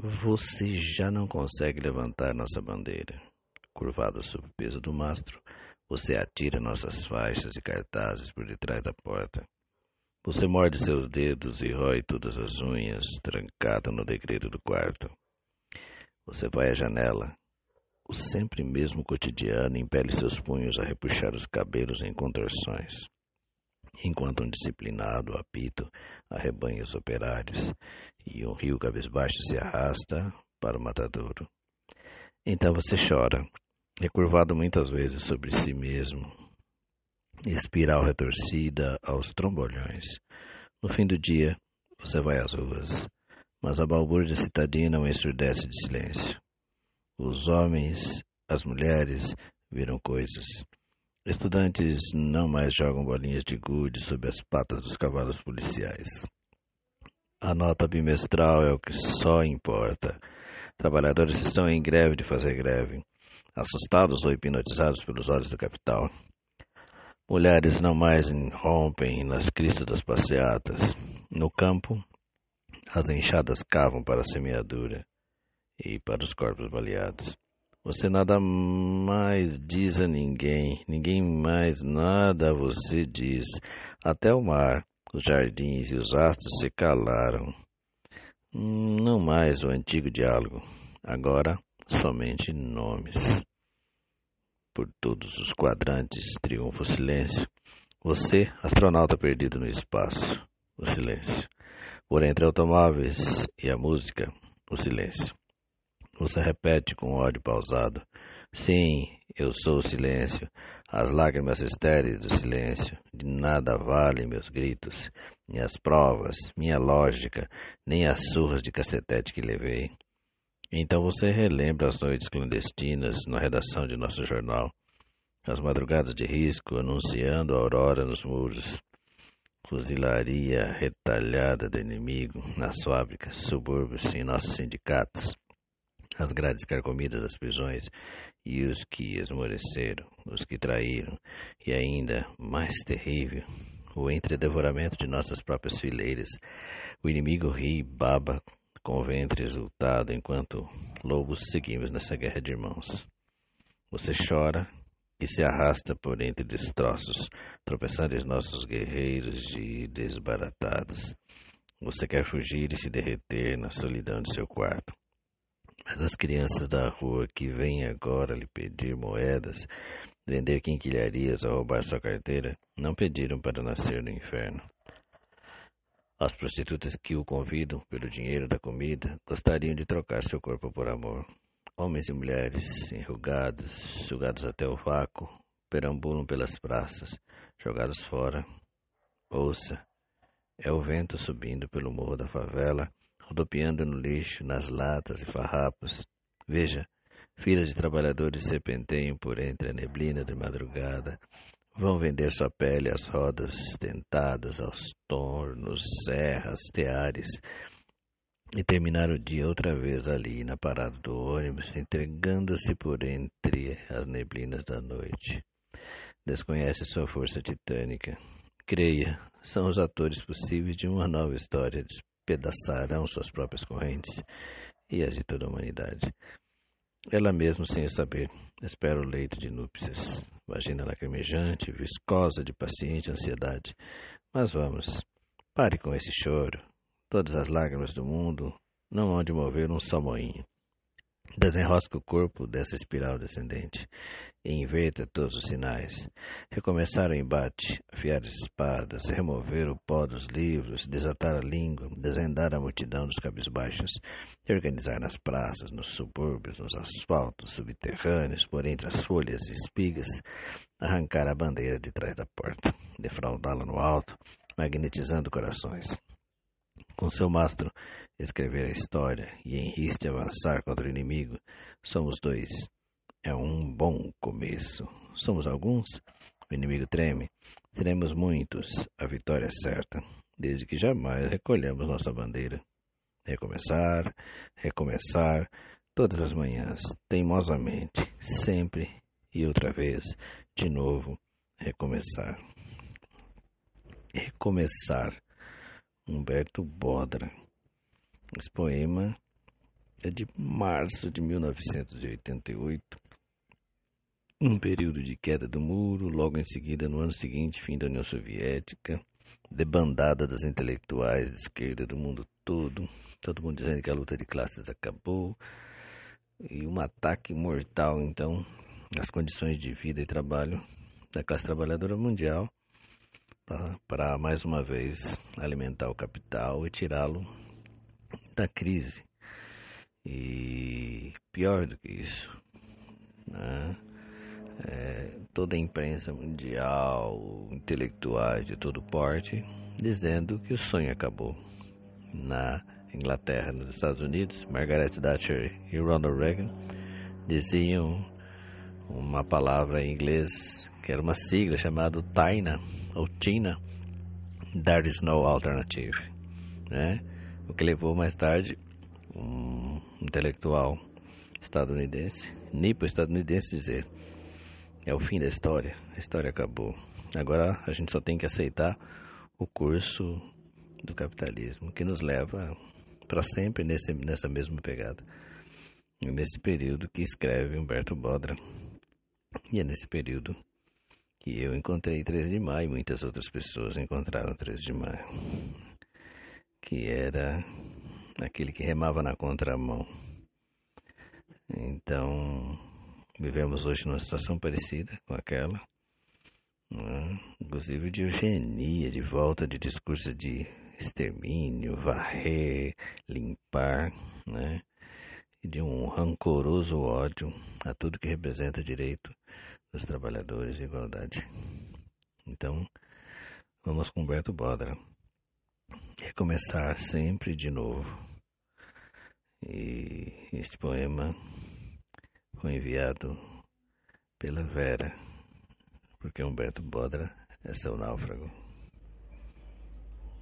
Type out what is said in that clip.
Você já não consegue levantar nossa bandeira. Curvado sob o peso do mastro, você atira nossas faixas e cartazes por detrás da porta. Você morde seus dedos e rói todas as unhas, trancado no degredo do quarto. Você vai à janela. O sempre mesmo cotidiano impele seus punhos a repuxar os cabelos em contorções enquanto um disciplinado apito arrebanha os operários e um rio cabisbaixo se arrasta para o matadouro. Então você chora, recurvado muitas vezes sobre si mesmo, espiral retorcida aos trombolhões. No fim do dia, você vai às ruas, mas a balbúrdia citadina o ensurdece de silêncio. Os homens, as mulheres viram coisas, Estudantes não mais jogam bolinhas de gude sob as patas dos cavalos policiais. A nota bimestral é o que só importa. Trabalhadores estão em greve de fazer greve, assustados ou hipnotizados pelos olhos do capital. Mulheres não mais rompem nas cristas das passeatas. No campo, as enxadas cavam para a semeadura e para os corpos baleados. Você nada mais diz a ninguém, ninguém mais nada a você diz. Até o mar, os jardins e os astros se calaram. Não mais o antigo diálogo, agora somente nomes. Por todos os quadrantes triunfa o silêncio. Você, astronauta perdido no espaço, o silêncio. Por entre automóveis e a música, o silêncio. Você repete com ódio pausado. Sim, eu sou o silêncio, as lágrimas estéreis do silêncio. De nada valem meus gritos, minhas provas, minha lógica, nem as surras de cacetete que levei. Então você relembra as noites clandestinas na redação de nosso jornal, as madrugadas de risco anunciando a aurora nos muros, fuzilaria retalhada do inimigo nas fábricas, subúrbios e nossos sindicatos as grades carcomidas das prisões, e os que esmoreceram, os que traíram, e ainda, mais terrível, o entredevoramento de nossas próprias fileiras. O inimigo ri e baba com o ventre exultado, enquanto lobos seguimos nessa guerra de irmãos. Você chora e se arrasta por entre destroços, tropeçando em nossos guerreiros e desbaratados. Você quer fugir e se derreter na solidão de seu quarto. Mas as crianças da rua que vêm agora lhe pedir moedas, vender quinquilharias ou roubar sua carteira, não pediram para nascer no inferno. As prostitutas que o convidam pelo dinheiro da comida gostariam de trocar seu corpo por amor. Homens e mulheres, enrugados, sugados até o vácuo, perambulam pelas praças, jogados fora. Ouça, é o vento subindo pelo morro da favela rodopiando no lixo, nas latas e farrapos. Veja, filas de trabalhadores serpenteiam por entre a neblina de madrugada. Vão vender sua pele às rodas tentadas, aos tornos, serras, teares, e terminar o dia outra vez ali na parada do ônibus, entregando-se por entre as neblinas da noite. Desconhece sua força titânica. Creia, são os atores possíveis de uma nova história despedaçarão suas próprias correntes e as de toda a humanidade. Ela mesma, sem saber, espera o leito de núpcias, vagina lacrimejante, viscosa de paciente ansiedade. Mas vamos, pare com esse choro. Todas as lágrimas do mundo não hão de mover um só moinho. Desenrosca o corpo dessa espiral descendente e inverta todos os sinais. Recomeçar o embate, afiar as espadas, remover o pó dos livros, desatar a língua, desvendar a multidão dos cabisbaixos, organizar nas praças, nos subúrbios, nos asfaltos subterrâneos, por entre as folhas e espigas, arrancar a bandeira de trás da porta, defraudá-la no alto, magnetizando corações. Com seu mastro, escrever a história e em riste avançar contra o inimigo, somos dois é um bom começo. Somos alguns, o inimigo treme. Seremos muitos, a vitória é certa, desde que jamais recolhamos nossa bandeira. Recomeçar, recomeçar, todas as manhãs, teimosamente, sempre e outra vez, de novo, recomeçar. Recomeçar. Humberto Bodra. Esse poema é de março de 1988, um período de queda do muro, logo em seguida, no ano seguinte, fim da União Soviética, debandada dos intelectuais de esquerda do mundo todo, todo mundo dizendo que a luta de classes acabou, e um ataque mortal, então, nas condições de vida e trabalho da classe trabalhadora mundial, para mais uma vez alimentar o capital e tirá-lo da crise. E pior do que isso, né? É, toda a imprensa mundial, intelectuais de todo porte, dizendo que o sonho acabou. Na Inglaterra, nos Estados Unidos, Margaret Thatcher e Ronald Reagan diziam uma palavra em inglês que era uma sigla chamada TINA ou TINA, There is no alternative, né? O que levou mais tarde um intelectual estadunidense, nipo-estadunidense, dizer é o fim da história, a história acabou. Agora a gente só tem que aceitar o curso do capitalismo que nos leva para sempre nesse, nessa mesma pegada. Nesse período que escreve Humberto Bodra. E é nesse período que eu encontrei 13 de maio muitas outras pessoas encontraram 13 de maio. Que era aquele que remava na contramão. Então, vivemos hoje numa situação parecida com aquela, né? inclusive de eugenia, de volta de discursos de extermínio, varrer, limpar, né? e de um rancoroso ódio a tudo que representa direito dos trabalhadores e igualdade. Então, vamos com Humberto Bodra. Recomeçar sempre de novo. E este poema foi enviado pela Vera, porque Humberto Bodra é seu náufrago.